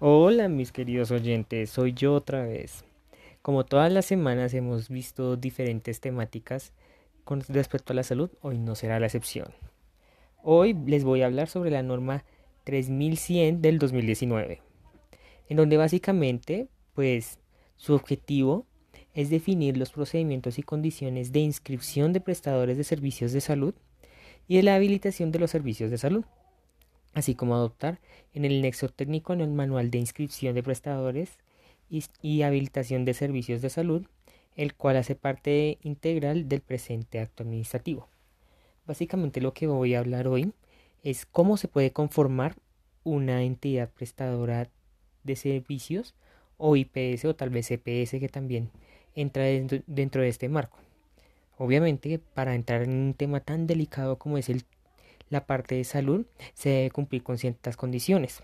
Hola mis queridos oyentes, soy yo otra vez. Como todas las semanas hemos visto diferentes temáticas con respecto a la salud, hoy no será la excepción. Hoy les voy a hablar sobre la norma 3100 del 2019, en donde básicamente, pues, su objetivo es definir los procedimientos y condiciones de inscripción de prestadores de servicios de salud y de la habilitación de los servicios de salud así como adoptar en el nexo técnico en el manual de inscripción de prestadores y, habilitación de servicios de salud, el cual hace parte integral del presente acto administrativo. Básicamente lo que voy a hablar hoy es cómo se puede conformar una entidad prestadora de servicios o IPS o tal vez EPS que también entra dentro de este marco. Obviamente, para entrar en un tema tan delicado como es el la parte de salud se debe cumplir con ciertas condiciones.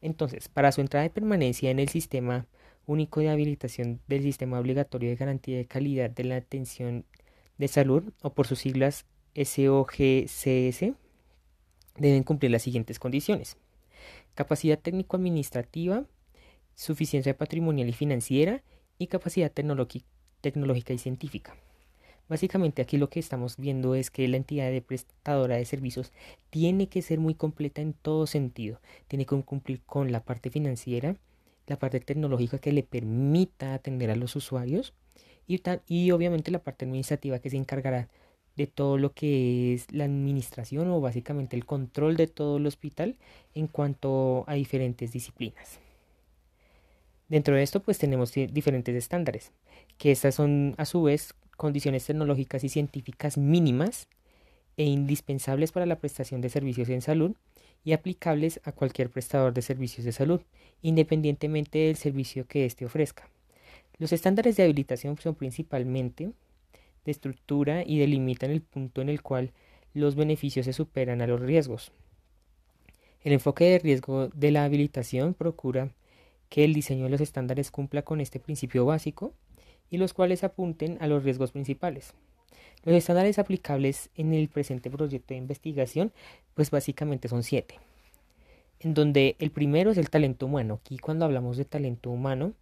Entonces, para su entrada de permanencia en el sistema único de habilitación del sistema obligatorio de garantía de calidad de la atención de salud, o por sus siglas SOGCS, deben cumplir las siguientes condiciones. Capacidad técnico-administrativa, suficiencia patrimonial y financiera y capacidad tecnológica y científica. Básicamente aquí lo que estamos viendo es que la entidad de prestadora de servicios tiene que ser muy completa en todo sentido. Tiene que cumplir con la parte financiera, la parte tecnológica que le permita atender a los usuarios y, y obviamente la parte administrativa que se encargará de todo lo que es la administración o básicamente el control de todo el hospital en cuanto a diferentes disciplinas. Dentro de esto pues tenemos diferentes estándares, que estas son a su vez condiciones tecnológicas y científicas mínimas e indispensables para la prestación de servicios en salud y aplicables a cualquier prestador de servicios de salud, independientemente del servicio que éste ofrezca. Los estándares de habilitación son principalmente de estructura y delimitan el punto en el cual los beneficios se superan a los riesgos. El enfoque de riesgo de la habilitación procura que el diseño de los estándares cumpla con este principio básico y los cuales apunten a los riesgos principales. Los estándares aplicables en el presente proyecto de investigación, pues básicamente son siete, en donde el primero es el talento humano. Aquí cuando hablamos de talento humano,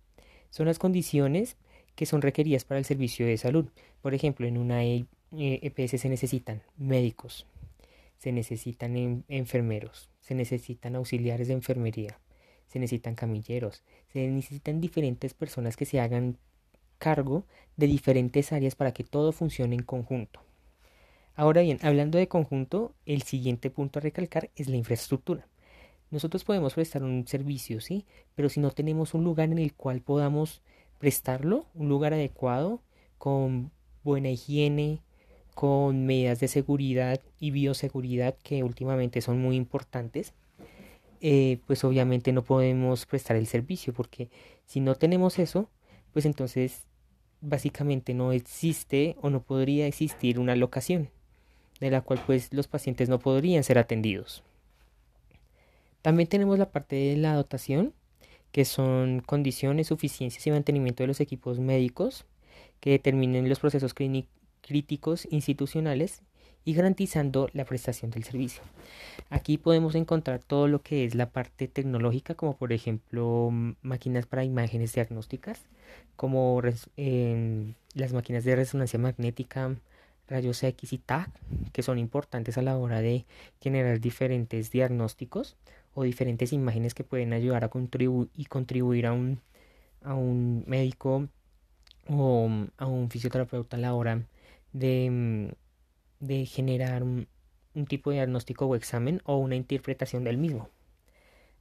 son las condiciones que son requeridas para el servicio de salud. Por ejemplo, en una EPS se necesitan médicos, se necesitan enfermeros, se necesitan auxiliares de enfermería, se necesitan camilleros, se necesitan diferentes personas que se hagan cargo de diferentes áreas para que todo funcione en conjunto. Ahora bien, hablando de conjunto, el siguiente punto a recalcar es la infraestructura. Nosotros podemos prestar un servicio, sí, pero si no tenemos un lugar en el cual podamos prestarlo, un lugar adecuado, con buena higiene, con medidas de seguridad y bioseguridad que últimamente son muy importantes, eh, pues obviamente no podemos prestar el servicio porque si no tenemos eso, pues entonces básicamente no existe o no podría existir una locación de la cual pues los pacientes no podrían ser atendidos. También tenemos la parte de la dotación, que son condiciones, suficiencias y mantenimiento de los equipos médicos que determinen los procesos críticos institucionales y garantizando la prestación del servicio. Aquí podemos encontrar todo lo que es la parte tecnológica, como por ejemplo máquinas para imágenes diagnósticas, como las máquinas de resonancia magnética, rayos X y TAC, que son importantes a la hora de generar diferentes diagnósticos o diferentes imágenes que pueden ayudar a contribuir y contribuir a un, a un médico o a un fisioterapeuta a la hora de de generar un, tipo de diagnóstico o examen o una interpretación del mismo.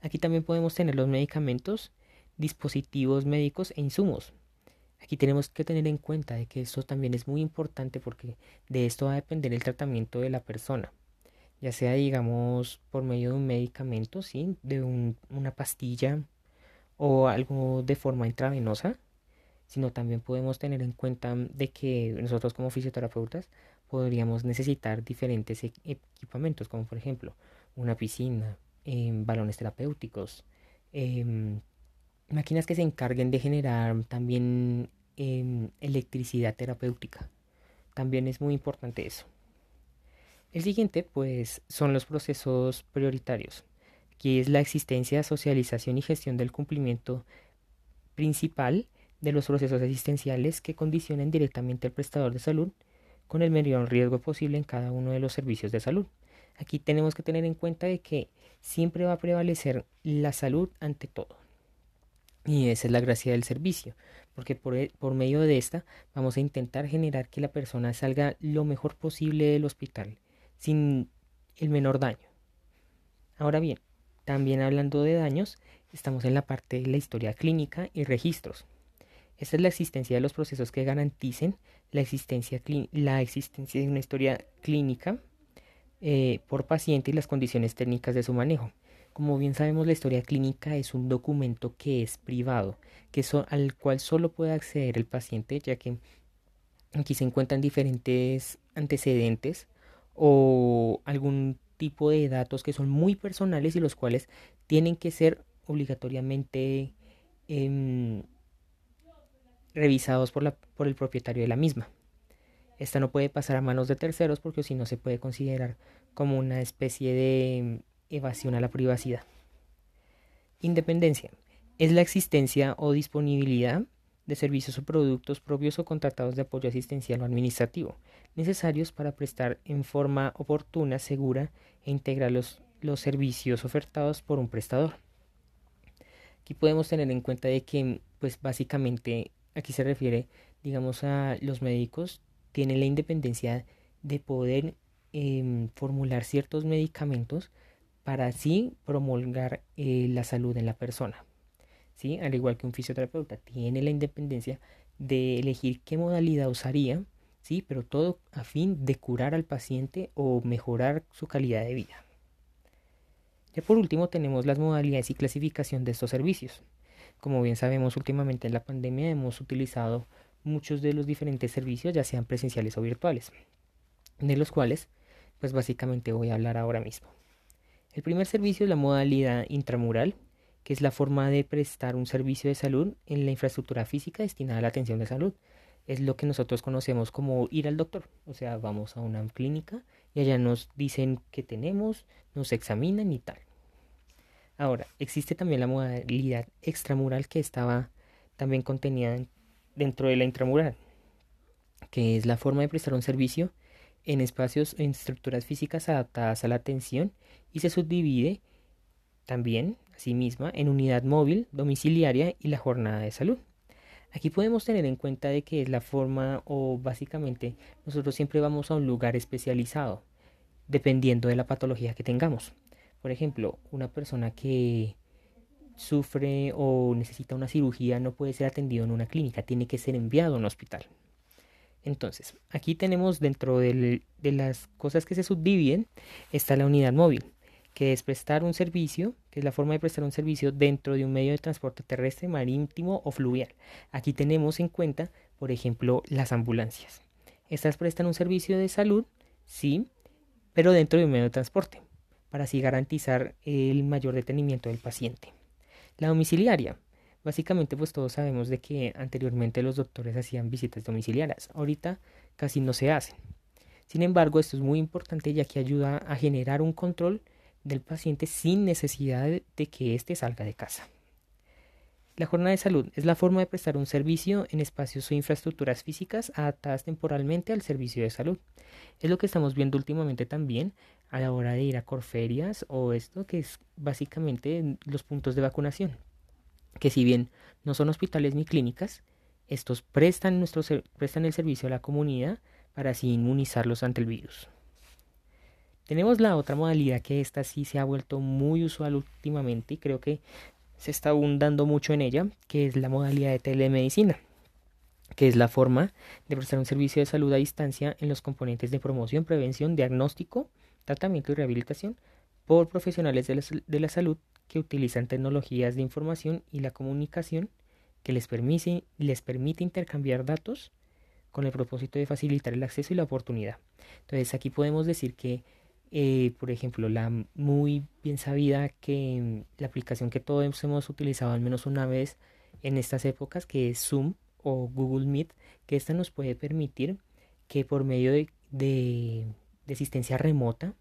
Aquí también podemos tener los medicamentos, dispositivos médicos e insumos. Aquí tenemos que tener en cuenta de que esto también es muy importante porque de esto va a depender el tratamiento de la persona, ya sea digamos por medio de un medicamento, ¿sí? de una pastilla o algo de forma intravenosa, sino también podemos tener en cuenta de que nosotros como fisioterapeutas podríamos necesitar diferentes e-, equipamientos, como por ejemplo una piscina, em, balones terapéuticos, em, máquinas que se encarguen de generar también em, electricidad terapéutica. También es muy importante eso. El siguiente, pues, son los procesos prioritarios, que es la existencia, socialización y gestión del cumplimiento principal de los procesos asistenciales que condicionen directamente al prestador de salud con el menor riesgo posible en cada uno de los servicios de salud. Aquí tenemos que tener en cuenta de que siempre va a prevalecer la salud ante todo. Y esa es la gracia del servicio, porque por, e, por, medio de esta vamos a intentar generar que la persona salga lo mejor posible del hospital, sin el menor daño. Ahora bien, también hablando de daños, estamos en la parte de la historia clínica y registros. Esta es la existencia de los procesos que garanticen la existencia, la existencia de una historia clínica eh, por paciente y las condiciones técnicas de su manejo. Como bien sabemos, la historia clínica es un documento que es privado, que al cual solo puede acceder el paciente, ya que aquí se encuentran diferentes antecedentes o algún tipo de datos que son muy personales y los cuales tienen que ser obligatoriamente em, revisados por, la, por el propietario de la misma. Esta no puede pasar a manos de terceros porque si no se puede considerar como una especie de evasión a la privacidad. Independencia es la existencia o disponibilidad de servicios o productos propios o contratados de apoyo asistencial o administrativo, necesarios para prestar en forma oportuna, segura e integrar los, los servicios ofertados por un prestador. Aquí podemos tener en cuenta de que, pues básicamente, aquí se refiere, digamos, a los médicos tiene la independencia de poder em, formular ciertos medicamentos para así promulgar eh, la salud en la persona. ¿sí? Al igual que un fisioterapeuta tiene la independencia de elegir qué modalidad usaría, ¿sí? pero todo a fin de curar al paciente o mejorar su calidad de vida. Ya por último tenemos las modalidades y clasificación de estos servicios. Como bien sabemos, últimamente en la pandemia hemos utilizado muchos de los diferentes servicios, ya sean presenciales o virtuales, de los cuales pues básicamente voy a hablar ahora mismo. El primer servicio es la modalidad intramural, que es la forma de prestar un servicio de salud en la infraestructura física destinada a la atención de salud. Es lo que nosotros conocemos como ir al doctor, o sea, vamos a una clínica y allá nos dicen qué tenemos, nos examinan y tal. Ahora, existe también la modalidad extramural que estaba también contenida en dentro de la intramural, que es la forma de prestar un servicio en espacios en estructuras físicas adaptadas a la atención y se subdivide también, misma en unidad móvil, domiciliaria y la jornada de salud. Aquí podemos tener en cuenta de que es la forma o básicamente nosotros siempre vamos a un lugar especializado, dependiendo de la patología que tengamos. Por ejemplo, una persona que sufre o necesita una cirugía no puede ser atendido en una clínica, tiene que ser enviado a un hospital. Entonces, aquí tenemos dentro de las cosas que se subdividen, está la unidad móvil, que es prestar un servicio, que es la forma de prestar un servicio dentro de un medio de transporte terrestre, marítimo o fluvial. Aquí tenemos en cuenta, por ejemplo, las ambulancias. Estas prestan un servicio de salud, sí, pero dentro de un medio de transporte, para así garantizar el mayor detenimiento del paciente. La domiciliaria. Básicamente pues todos sabemos de que anteriormente los doctores hacían visitas domiciliarias. Ahorita casi no se hacen. Sin embargo, esto es muy importante ya que ayuda a generar un control del paciente sin necesidad de que éste salga de casa. La jornada de salud es la forma de prestar un servicio en espacios o infraestructuras físicas adaptadas temporalmente al servicio de salud. Es lo que estamos viendo últimamente también a la hora de ir a corferias o esto que es básicamente los puntos de vacunación. Que si bien no son hospitales ni clínicas, estos prestan, nuestro, prestan el servicio a la comunidad para así inmunizarlos ante el virus. Tenemos la otra modalidad que esta sí se ha vuelto muy usual últimamente y creo que se está abundando mucho en ella, que es la modalidad de telemedicina que es la forma de prestar un servicio de salud a distancia en los componentes de promoción, prevención, diagnóstico, tratamiento y rehabilitación por profesionales de la, salud que utilizan tecnologías de información y la comunicación que les les permite intercambiar datos con el propósito de facilitar el acceso y la oportunidad. Entonces aquí podemos decir que, eh, por ejemplo, la muy bien sabida que la aplicación que todos hemos utilizado al menos una vez en estas épocas, que es Zoom, o Google Meet, que esta nos puede permitir que por medio de, de, asistencia remota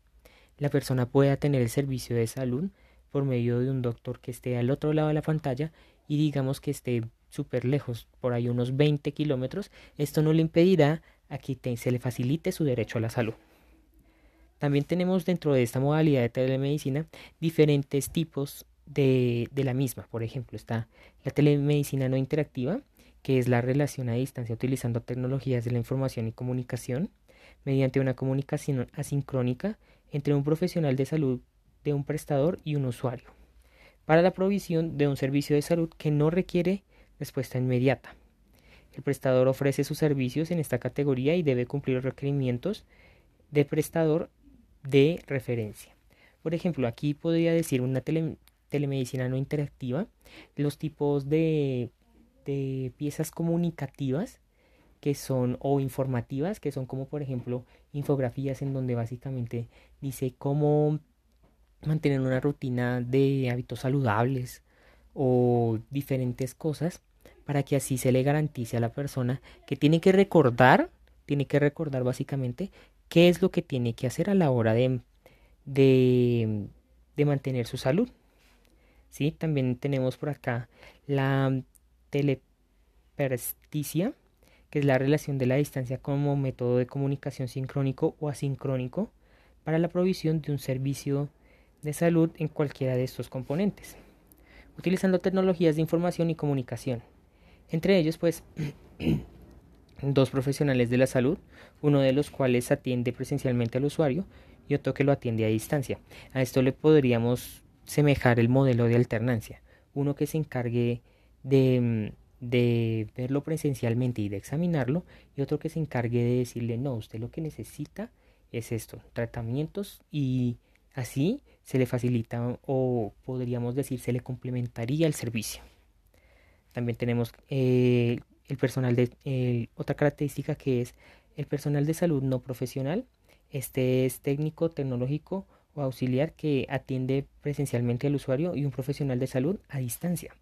la persona pueda tener el servicio de salud por medio de un doctor que esté al otro lado de la pantalla y digamos que esté súper lejos, por ahí unos 20 kilómetros, esto no le impedirá a que se le facilite su derecho a la salud. También tenemos dentro de esta modalidad de telemedicina diferentes tipos de, de, la misma. Por ejemplo, está la telemedicina no interactiva, que es la relación a distancia utilizando tecnologías de la información y comunicación mediante una comunicación asincrónica entre un profesional de salud de un prestador y un usuario, para la provisión de un servicio de salud que no requiere respuesta inmediata. El prestador ofrece sus servicios en esta categoría y debe cumplir los requerimientos de prestador de referencia. Por ejemplo, aquí podría decir una telemedicina no interactiva, los tipos de, de piezas comunicativas que son o informativas, que son como por ejemplo infografías en donde básicamente dice cómo mantener una rutina de hábitos saludables o diferentes cosas para que así se le garantice a la persona que tiene que recordar, tiene que recordar básicamente qué es lo que tiene que hacer a la hora de, de, mantener su salud. ¿Sí? También tenemos por acá la telepersticia, que es la relación de la distancia como método de comunicación sincrónico o asincrónico para la provisión de un servicio de salud en cualquiera de estos componentes, utilizando tecnologías de información y comunicación. Entre ellos, pues, dos profesionales de la salud, uno de los cuales atiende presencialmente al usuario y otro que lo atiende a distancia. A esto le podríamos semejar el modelo de alternancia, uno que se encargue de de verlo presencialmente y de examinarlo y otro que se encargue de decirle no, usted lo que necesita es esto, tratamientos y así se le facilita o podríamos decir se le complementaría el servicio. También tenemos eh, el personal de otra característica que es el personal de salud no profesional. Este es técnico, tecnológico o auxiliar que atiende presencialmente al usuario y un profesional de salud a distancia.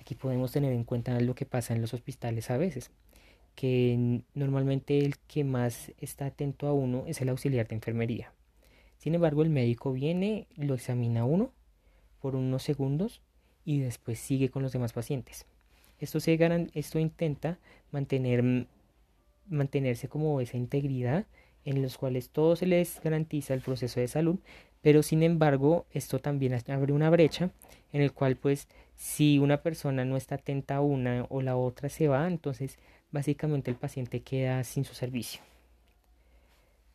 Aquí podemos tener en cuenta lo que pasa en los hospitales a veces, que normalmente el que más está atento a uno es el auxiliar de enfermería. Sin embargo, el médico viene, lo examina uno por unos segundos y después sigue con los demás pacientes. Esto, se esto intenta mantener, mantenerse como esa integridad en los cuales todo se les garantiza el proceso de salud, pero sin embargo esto también abre una brecha en el cual pues si una persona no está atenta a una o la otra se va, entonces básicamente el paciente queda sin su servicio.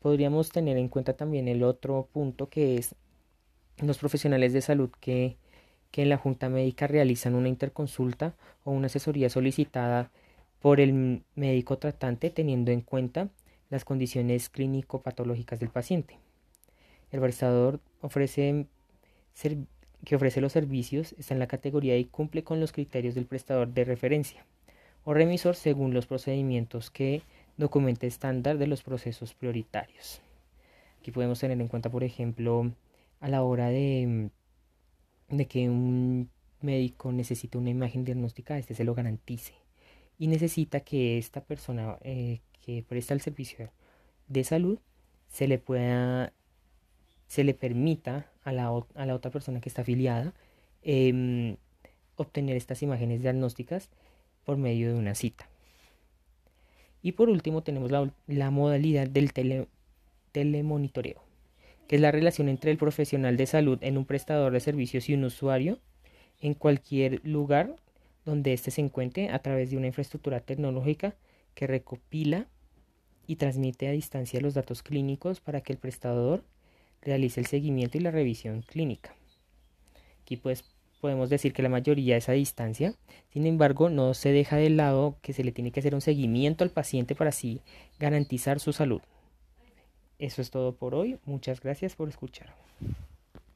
Podríamos tener en cuenta también el otro punto que es los profesionales de salud que, que en la junta médica realizan una interconsulta o una asesoría solicitada por el médico tratante teniendo en cuenta las condiciones clínico-patológicas del paciente. El prestador ofrece que ofrece los servicios está en la categoría y cumple con los criterios del prestador de referencia o remisor según los procedimientos que documente estándar de los procesos prioritarios. Aquí podemos tener en cuenta, por ejemplo, a la hora de, de que un médico necesita una imagen diagnóstica, este se lo garantice y necesita que esta persona eh, que presta el servicio de salud se le pueda se le permita a la, a la otra persona que está afiliada em, obtener estas imágenes diagnósticas por medio de una cita. Y por último tenemos la, modalidad del telemonitoreo, que es la relación entre el profesional de salud en un prestador de servicios y un usuario en cualquier lugar donde éste se encuentre a través de una infraestructura tecnológica que recopila y transmite a distancia los datos clínicos para que el prestador realice el seguimiento y la revisión clínica. Aquí pues podemos decir que la mayoría es a distancia, sin embargo no se deja de lado que se le tiene que hacer un seguimiento al paciente para así garantizar su salud. Eso es todo por hoy, muchas gracias por escuchar.